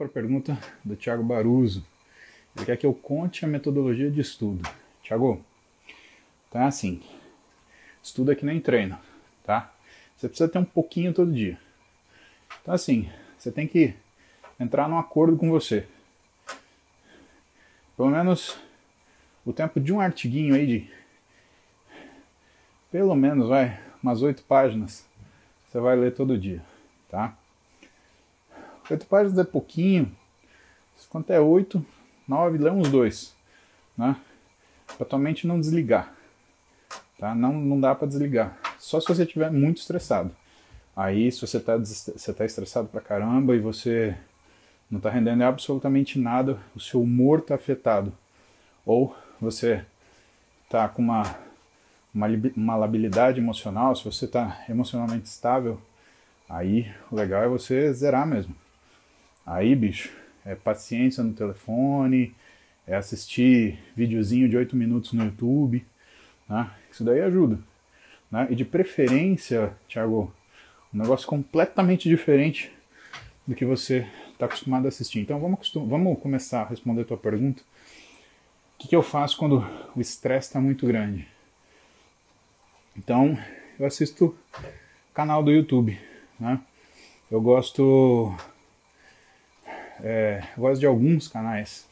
para a pergunta do Thiago Baruso. Ele quer que eu conte a metodologia de estudo. Thiago, então é assim: estuda que nem treino, tá? Você precisa ter um pouquinho todo dia. Então, assim, você tem que entrar num acordo com você. Pelo menos o tempo de um artiguinho aí de. Pelo menos, vai, umas oito páginas. Você vai ler todo dia, tá? Oito páginas é pouquinho. Quanto é oito? Nove, lê uns dois, né? Pra tua mente não desligar, tá? Não, não dá para desligar. Só se você estiver muito estressado. Aí, se você está você tá estressado pra caramba e você não está rendendo absolutamente nada, o seu humor está afetado. Ou você está com uma, uma, uma labilidade emocional, se você está emocionalmente estável, aí o legal é você zerar mesmo. Aí, bicho, é paciência no telefone, é assistir videozinho de 8 minutos no YouTube, né? Isso daí ajuda. Né? E de preferência, Thiago, um negócio completamente diferente do que você está acostumado a assistir. Então vamos, vamos começar a responder a tua pergunta. O que, que eu faço quando o estresse está muito grande? Então eu assisto canal do YouTube. Né? Eu gosto é, eu gosto de alguns canais.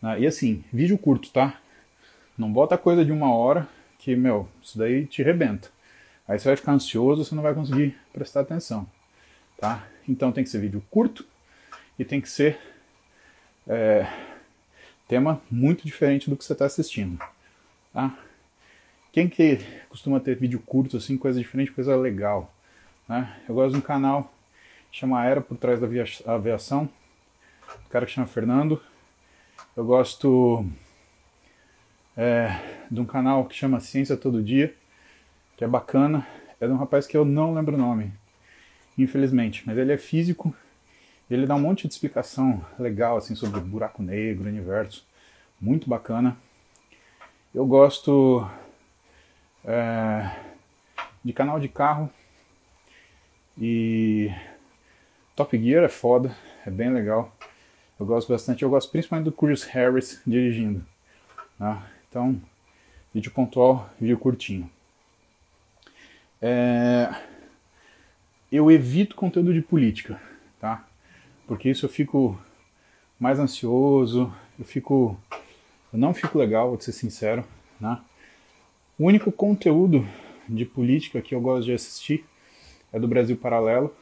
Né? E assim, vídeo curto, tá? Não bota coisa de uma hora que, meu, isso daí te rebenta. Aí você vai ficar ansioso, você não vai conseguir prestar atenção, tá? Então tem que ser vídeo curto e tem que ser é, tema muito diferente do que você está assistindo, tá? Quem que costuma ter vídeo curto, assim, coisa diferente, coisa legal, né? Eu gosto de um canal que chama Era por Trás da Aviação, o cara que chama Fernando. Eu gosto é, de um canal que chama Ciência Todo Dia, que é bacana. É de um rapaz que eu não lembro o nome, infelizmente, mas ele é físico. Ele dá um monte de explicação legal assim sobre buraco negro, universo, muito bacana. Eu gosto é, de canal de carro e Top Gear é foda, é bem legal. Eu gosto bastante, eu gosto principalmente do Chris Harris dirigindo. Tá? Então, vídeo pontual, vídeo curtinho. É... Eu evito conteúdo de política, tá? Porque isso eu fico mais ansioso, eu fico. Eu não fico legal, vou ser sincero, né? O único conteúdo de política que eu gosto de assistir é do Brasil Paralelo,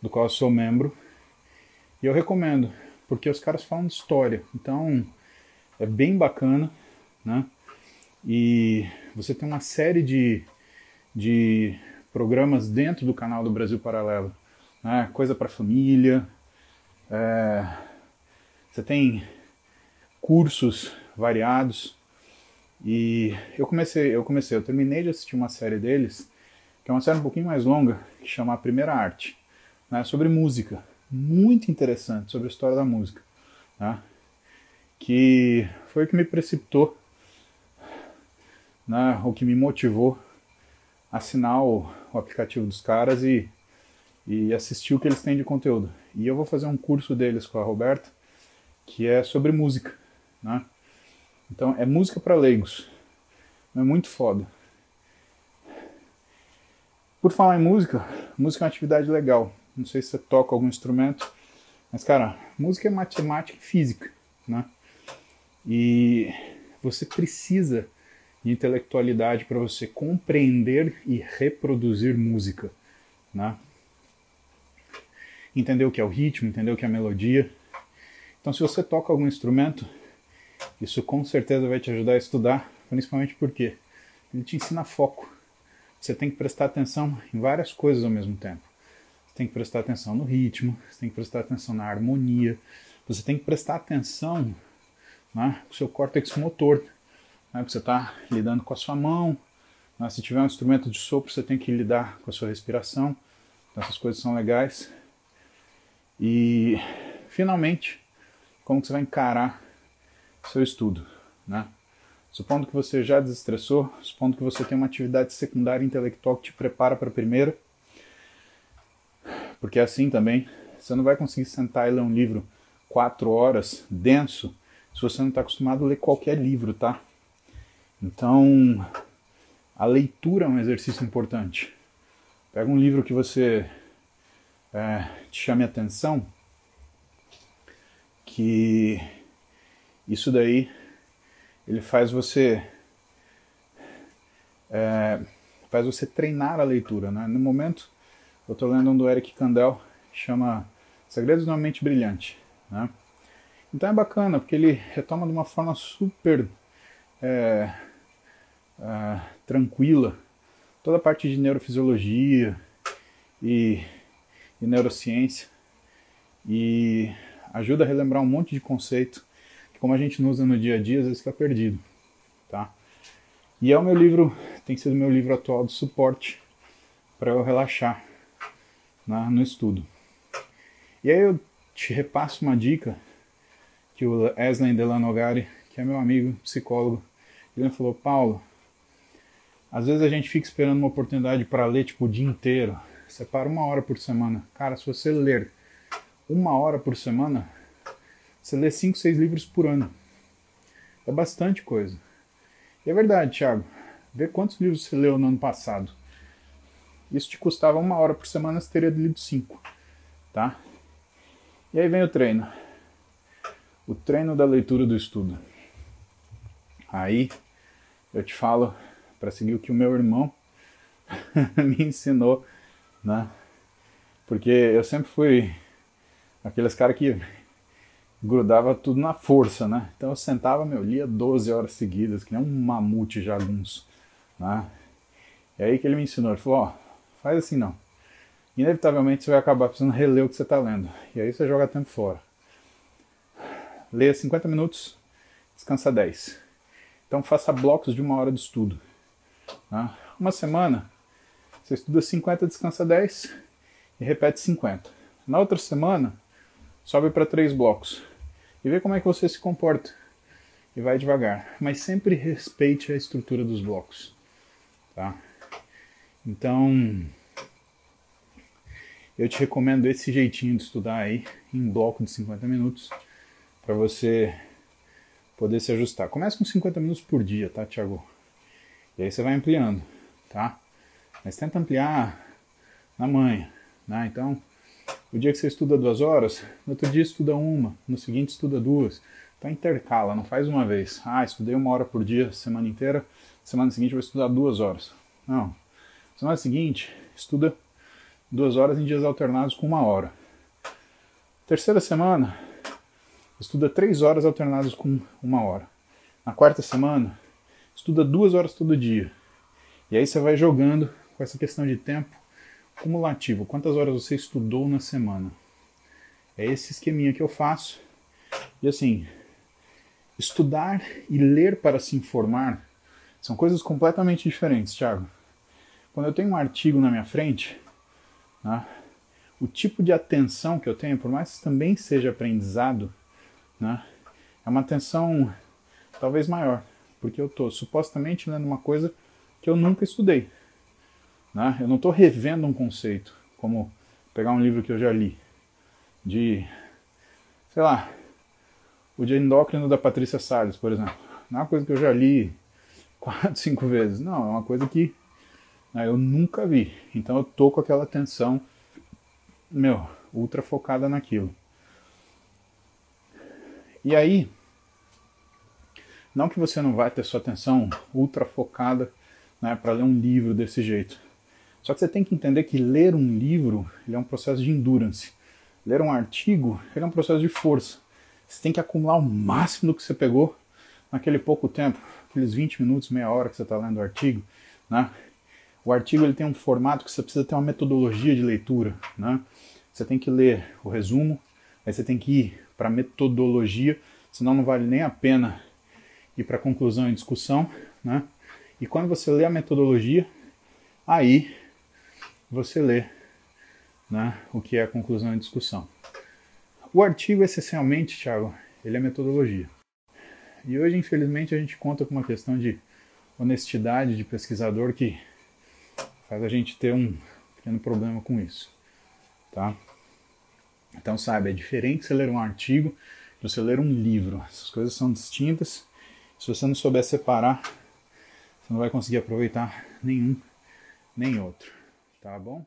do qual eu sou membro. E eu recomendo, porque os caras falam de história. Então, é bem bacana, né? E você tem uma série de, de programas dentro do canal do Brasil Paralelo, né? Coisa para família, é, você tem cursos variados e eu comecei, eu comecei, eu terminei de assistir uma série deles, que é uma série um pouquinho mais longa, que chama A Primeira Arte, né? Sobre música muito interessante sobre a história da música, tá? que foi o que me precipitou, né? o que me motivou a assinar o, o aplicativo dos caras e, e assistir o que eles têm de conteúdo. E eu vou fazer um curso deles com a Roberta, que é sobre música. Né? Então, é música para leigos. É muito foda. Por falar em música, música é uma atividade legal. Não sei se você toca algum instrumento, mas cara, música é matemática e física, né? E você precisa de intelectualidade para você compreender e reproduzir música, né? Entender o que é o ritmo, entender o que é a melodia. Então, se você toca algum instrumento, isso com certeza vai te ajudar a estudar, principalmente porque ele te ensina foco. Você tem que prestar atenção em várias coisas ao mesmo tempo tem que prestar atenção no ritmo, você tem que prestar atenção na harmonia, você tem que prestar atenção né, o seu córtex motor, né, porque você está lidando com a sua mão, né, se tiver um instrumento de sopro, você tem que lidar com a sua respiração, então essas coisas são legais. E, finalmente, como você vai encarar seu estudo, né? Supondo que você já desestressou, supondo que você tem uma atividade secundária intelectual que te prepara para a primeira, porque assim também, você não vai conseguir sentar e ler um livro quatro horas denso se você não está acostumado a ler qualquer livro, tá? Então, a leitura é um exercício importante. Pega um livro que você é, te chame atenção, que isso daí ele faz você é, faz você treinar a leitura. Né? No momento, eu estou lendo um do Eric Kandel, chama Segredos de uma Mente Brilhante. Né? Então é bacana, porque ele retoma de uma forma super é, é, tranquila toda a parte de neurofisiologia e, e neurociência e ajuda a relembrar um monte de conceito que como a gente não usa no dia a dia, às vezes fica perdido, tá? E é o meu livro, tem sido meu livro atual de suporte para eu relaxar no estudo. E aí eu te repasso uma dica que o Eslen Delanogari, que é meu amigo psicólogo, ele falou, Paulo, às vezes a gente fica esperando uma oportunidade para ler tipo o dia inteiro. Separa uma hora por semana. Cara, se você ler uma hora por semana, você lê cinco, seis livros por ano. É bastante coisa. E é verdade, Thiago. Vê quantos livros você leu no ano passado. Isso te custava uma hora por semana, você teria lido cinco. Tá? E aí vem o treino o treino da leitura do estudo. Aí eu te falo para seguir o que o meu irmão me ensinou, né? Porque eu sempre fui aqueles caras que grudava tudo na força, né? Então eu sentava, meu, lia 12 horas seguidas, que nem um mamute jagunço, né? E aí que ele me ensinou, ele falou, ó, faz assim não. Inevitavelmente você vai acabar precisando reler o que você está lendo. E aí você joga tempo fora leia 50 minutos, descansa 10. Então faça blocos de uma hora de estudo. Tá? Uma semana, você estuda 50, descansa 10 e repete 50. Na outra semana, sobe para três blocos e vê como é que você se comporta. E vai devagar, mas sempre respeite a estrutura dos blocos. Tá? Então, eu te recomendo esse jeitinho de estudar aí, em bloco de 50 minutos para você poder se ajustar. Comece com 50 minutos por dia, tá, Thiago? E aí você vai ampliando, tá? Mas tenta ampliar na manhã, né? Então, o dia que você estuda duas horas, no outro dia estuda uma, no seguinte estuda duas. Então intercala, não faz uma vez. Ah, estudei uma hora por dia, semana inteira, semana seguinte vou estudar duas horas. Não. Semana seguinte, estuda duas horas em dias alternados com uma hora. Terceira semana, estuda três horas alternadas com uma hora. Na quarta semana, estuda duas horas todo dia. E aí você vai jogando com essa questão de tempo cumulativo. Quantas horas você estudou na semana? É esse esqueminha que eu faço. E assim, estudar e ler para se informar são coisas completamente diferentes, Thiago. Quando eu tenho um artigo na minha frente, né, o tipo de atenção que eu tenho, por mais que também seja aprendizado, né? É uma atenção talvez maior, porque eu estou supostamente lendo uma coisa que eu nunca estudei. Né? Eu não estou revendo um conceito, como pegar um livro que eu já li, de, sei lá, o de endócrino da Patrícia Salles, por exemplo. Não é uma coisa que eu já li quatro, cinco vezes. Não, é uma coisa que eu nunca vi. Então eu tô com aquela atenção, meu, ultra focada naquilo. E aí, não que você não vai ter sua atenção ultra focada né, para ler um livro desse jeito. Só que você tem que entender que ler um livro ele é um processo de endurance. Ler um artigo ele é um processo de força. Você tem que acumular o máximo do que você pegou naquele pouco tempo, aqueles 20 minutos, meia hora que você está lendo o artigo. Né? O artigo ele tem um formato que você precisa ter uma metodologia de leitura. Né? Você tem que ler o resumo, aí você tem que ir para metodologia, senão não vale nem a pena ir para conclusão e discussão, né? E quando você lê a metodologia, aí você lê né, o que é a conclusão e discussão. O artigo, essencialmente, Thiago, ele é metodologia. E hoje, infelizmente, a gente conta com uma questão de honestidade de pesquisador que faz a gente ter um pequeno problema com isso, tá? Então, sabe, é diferente você ler um artigo de você ler um livro. Essas coisas são distintas. Se você não souber separar, você não vai conseguir aproveitar nenhum nem outro. Tá bom?